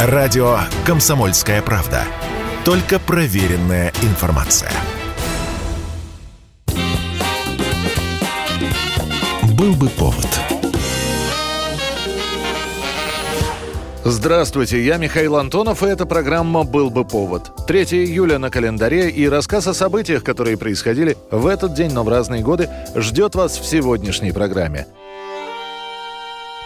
Радио «Комсомольская правда». Только проверенная информация. Был бы повод. Здравствуйте, я Михаил Антонов, и эта программа «Был бы повод». 3 июля на календаре и рассказ о событиях, которые происходили в этот день, но в разные годы, ждет вас в сегодняшней программе.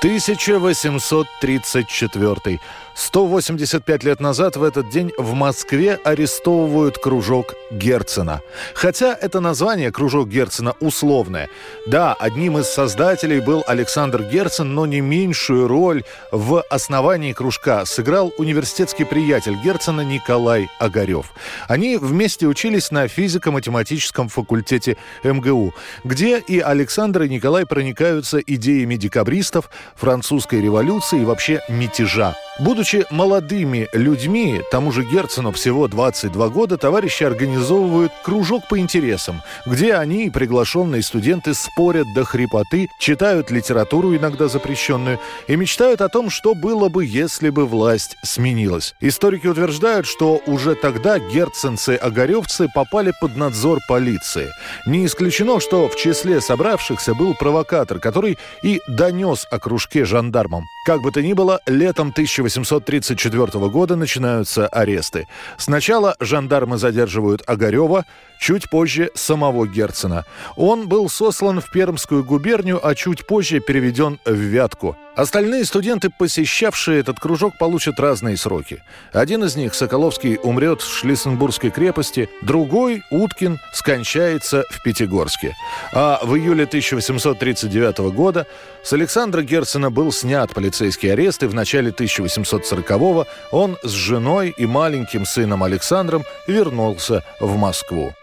1834. 185 лет назад в этот день в Москве арестовывают кружок Герцена. Хотя это название кружок Герцена условное. Да, одним из создателей был Александр Герцен, но не меньшую роль в основании кружка сыграл университетский приятель Герцена Николай Огарев. Они вместе учились на физико-математическом факультете МГУ, где и Александр и Николай проникаются идеями декабристов, французской революции и вообще мятежа. Будучи молодыми людьми, тому же Герцену всего 22 года, товарищи организовывают кружок по интересам, где они и приглашенные студенты спорят до хрипоты, читают литературу, иногда запрещенную, и мечтают о том, что было бы, если бы власть сменилась. Историки утверждают, что уже тогда герценцы-огаревцы попали под надзор полиции. Не исключено, что в числе собравшихся был провокатор, который и донес о кружке жандармам. Как бы то ни было, летом 1834 года начинаются аресты. Сначала жандармы задерживают Огарева, чуть позже самого Герцена. Он был сослан в Пермскую губернию, а чуть позже переведен в Вятку. Остальные студенты, посещавшие этот кружок, получат разные сроки. Один из них, Соколовский, умрет в Шлиссенбургской крепости, другой, Уткин, скончается в Пятигорске. А в июле 1839 года с Александра Герцена был снят полицейский арест, и в начале 1840-го он с женой и маленьким сыном Александром вернулся в Москву.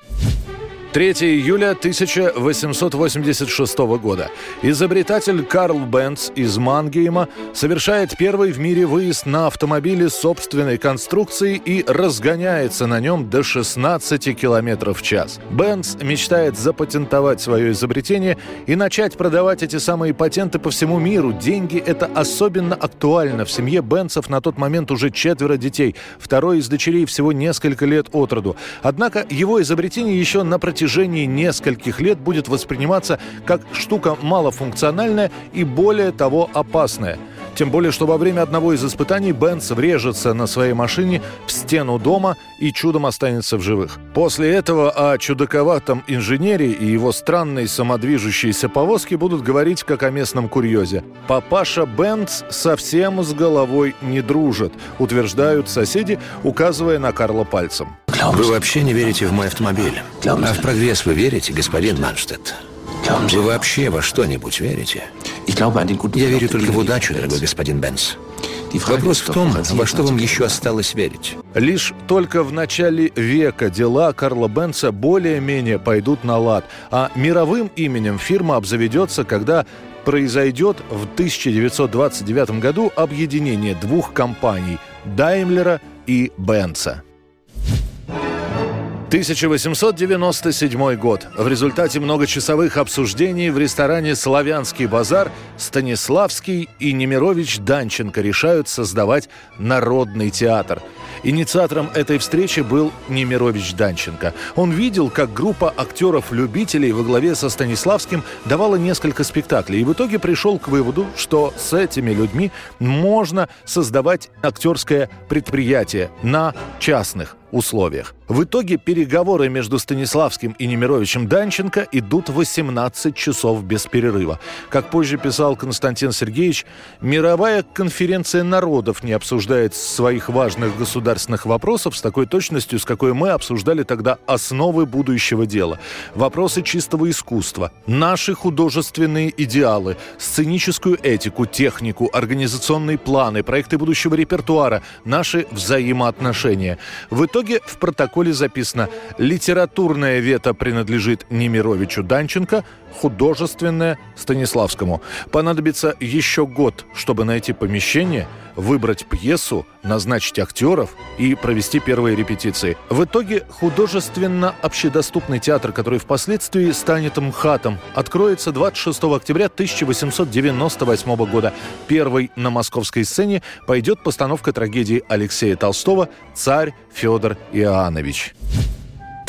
3 июля 1886 года. Изобретатель Карл Бенц из Мангейма совершает первый в мире выезд на автомобиле собственной конструкции и разгоняется на нем до 16 км в час. Бенц мечтает запатентовать свое изобретение и начать продавать эти самые патенты по всему миру. Деньги – это особенно актуально. В семье Бенцев на тот момент уже четверо детей. Второй из дочерей всего несколько лет от роду. Однако его изобретение еще на протяжении протяжении нескольких лет будет восприниматься как штука малофункциональная и более того опасная. Тем более, что во время одного из испытаний Бенц врежется на своей машине в стену дома и чудом останется в живых. После этого о чудаковатом инженере и его странной самодвижущейся повозке будут говорить как о местном курьезе. Папаша Бенц совсем с головой не дружит, утверждают соседи, указывая на Карла пальцем. Вы вообще не верите в мой автомобиль. А в прогресс вы верите, господин Манштедт? Вы вообще во что-нибудь верите? Я верю только в удачу, дорогой господин Бенс. Вопрос в том, во что вам еще осталось верить. Лишь только в начале века дела Карла Бенца более-менее пойдут на лад, а мировым именем фирма обзаведется, когда произойдет в 1929 году объединение двух компаний – Даймлера и Бенца. 1897 год. В результате многочасовых обсуждений в ресторане «Славянский базар» Станиславский и Немирович Данченко решают создавать народный театр – Инициатором этой встречи был Немирович Данченко. Он видел, как группа актеров-любителей во главе со Станиславским давала несколько спектаклей, и в итоге пришел к выводу, что с этими людьми можно создавать актерское предприятие на частных условиях. В итоге переговоры между Станиславским и Немировичем Данченко идут 18 часов без перерыва. Как позже писал Константин Сергеевич, мировая конференция народов не обсуждает своих важных государственных вопросов с такой точностью, с какой мы обсуждали тогда основы будущего дела. Вопросы чистого искусства, наши художественные идеалы, сценическую этику, технику, организационные планы, проекты будущего репертуара, наши взаимоотношения. В итоге в протоколе записано «Литературное вето принадлежит Немировичу Данченко, художественное – Станиславскому». Понадобится еще год, чтобы найти помещение – выбрать пьесу, назначить актеров и провести первые репетиции. В итоге художественно-общедоступный театр, который впоследствии станет МХАТом, откроется 26 октября 1898 года. Первой на московской сцене пойдет постановка трагедии Алексея Толстого «Царь Федор Иоаннович».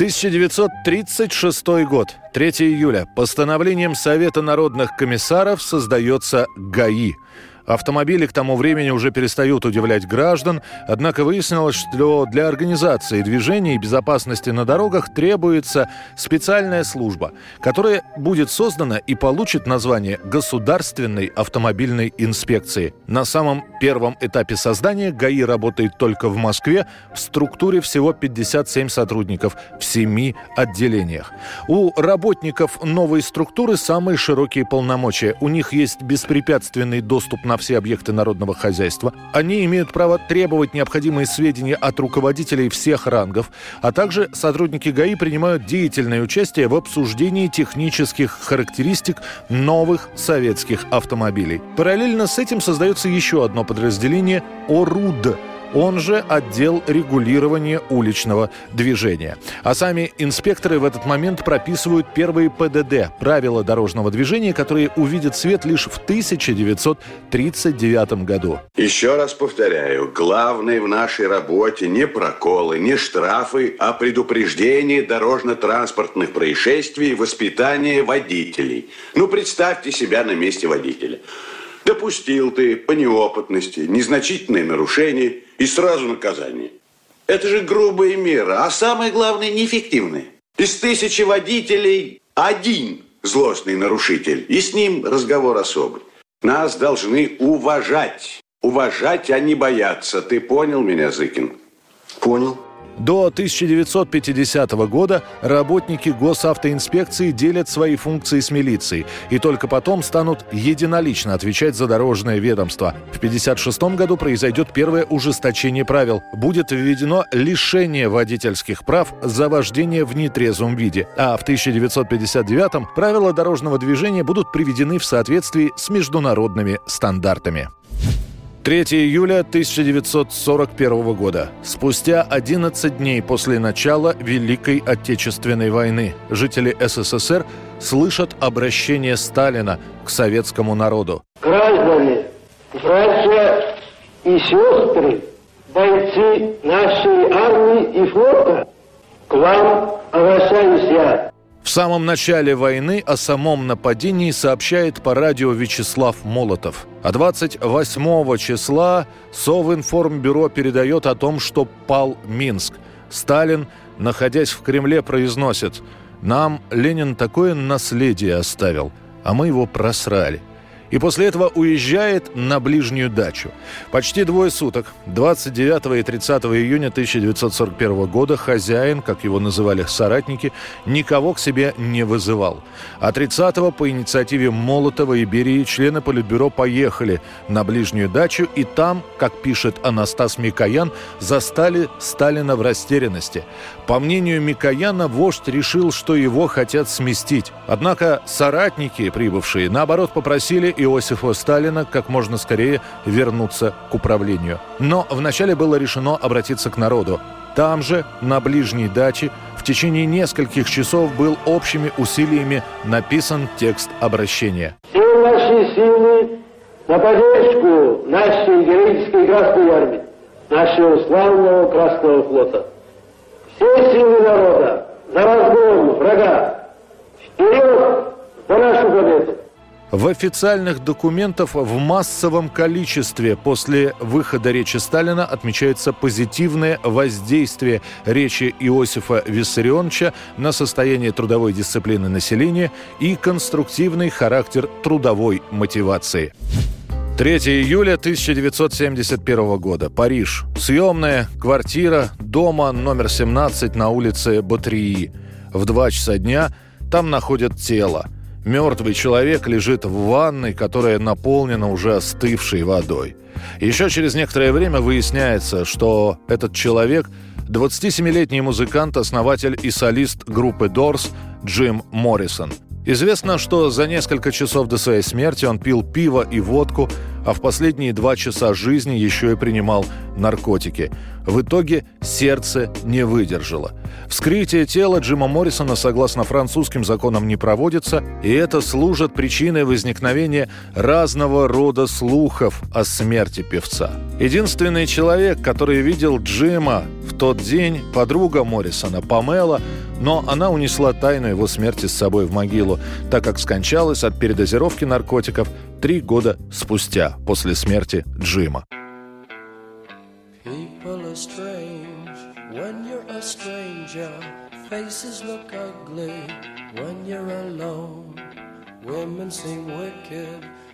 1936 год, 3 июля. Постановлением Совета народных комиссаров создается ГАИ – Автомобили к тому времени уже перестают удивлять граждан, однако выяснилось, что для организации движения и безопасности на дорогах требуется специальная служба, которая будет создана и получит название Государственной автомобильной инспекции. На самом первом этапе создания ГАИ работает только в Москве в структуре всего 57 сотрудников в семи отделениях. У работников новой структуры самые широкие полномочия. У них есть беспрепятственный доступ на все объекты народного хозяйства. Они имеют право требовать необходимые сведения от руководителей всех рангов, а также сотрудники ГАИ принимают деятельное участие в обсуждении технических характеристик новых советских автомобилей. Параллельно с этим создается еще одно подразделение ОРУД – он же отдел регулирования уличного движения. А сами инспекторы в этот момент прописывают первые ПДД – правила дорожного движения, которые увидят свет лишь в 1939 году. Еще раз повторяю, главное в нашей работе не проколы, не штрафы, а предупреждение дорожно-транспортных происшествий и воспитание водителей. Ну, представьте себя на месте водителя. Допустил ты по неопытности незначительное нарушение и сразу наказание. Это же грубая мера, а самое главное неэффективная. Из тысячи водителей один злостный нарушитель, и с ним разговор особый. Нас должны уважать. Уважать, а не бояться. Ты понял меня, Зыкин? Понял. До 1950 года работники госавтоинспекции делят свои функции с милицией и только потом станут единолично отвечать за дорожное ведомство. В 1956 году произойдет первое ужесточение правил. Будет введено лишение водительских прав за вождение в нетрезвом виде. А в 1959 правила дорожного движения будут приведены в соответствии с международными стандартами. 3 июля 1941 года. Спустя 11 дней после начала Великой Отечественной войны жители СССР слышат обращение Сталина к советскому народу. Граждане, братья и сестры, бойцы нашей армии и флота, к вам обращаюсь я. В самом начале войны о самом нападении сообщает по радио Вячеслав Молотов. А 28 числа Совинформбюро передает о том, что пал Минск. Сталин, находясь в Кремле, произносит «Нам Ленин такое наследие оставил, а мы его просрали и после этого уезжает на ближнюю дачу. Почти двое суток, 29 и 30 июня 1941 года, хозяин, как его называли соратники, никого к себе не вызывал. А 30 по инициативе Молотова и Берии члены Политбюро поехали на ближнюю дачу, и там, как пишет Анастас Микоян, застали Сталина в растерянности. По мнению Микояна, вождь решил, что его хотят сместить. Однако соратники, прибывшие, наоборот, попросили Иосифа Сталина как можно скорее вернуться к управлению. Но вначале было решено обратиться к народу. Там же, на ближней даче, в течение нескольких часов был общими усилиями написан текст обращения. Все наши силы на поддержку нашей героической Красной Армии, нашего славного Красного флота. Все силы народа за разгон врага. Вперед за нашу победу! В официальных документах в массовом количестве после выхода речи Сталина отмечается позитивное воздействие речи Иосифа Виссарионовича на состояние трудовой дисциплины населения и конструктивный характер трудовой мотивации. 3 июля 1971 года. Париж. Съемная квартира дома номер 17 на улице Батрии. В 2 часа дня там находят тело – Мертвый человек лежит в ванной, которая наполнена уже остывшей водой. Еще через некоторое время выясняется, что этот человек – 27-летний музыкант, основатель и солист группы Doors Джим Моррисон. Известно, что за несколько часов до своей смерти он пил пиво и водку, а в последние два часа жизни еще и принимал наркотики. В итоге сердце не выдержало. Вскрытие тела Джима Моррисона, согласно французским законам, не проводится, и это служит причиной возникновения разного рода слухов о смерти певца. Единственный человек, который видел Джима тот день, подруга Моррисона, Памела, но она унесла тайну его смерти с собой в могилу, так как скончалась от передозировки наркотиков три года спустя после смерти Джима. When you're alone. Women seem wicked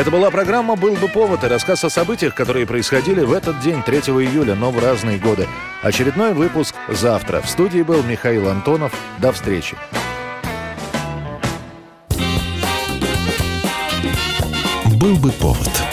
Это была программа «Был бы повод» и рассказ о событиях, которые происходили в этот день, 3 июля, но в разные годы. Очередной выпуск завтра. В студии был Михаил Антонов. До встречи. «Был бы повод»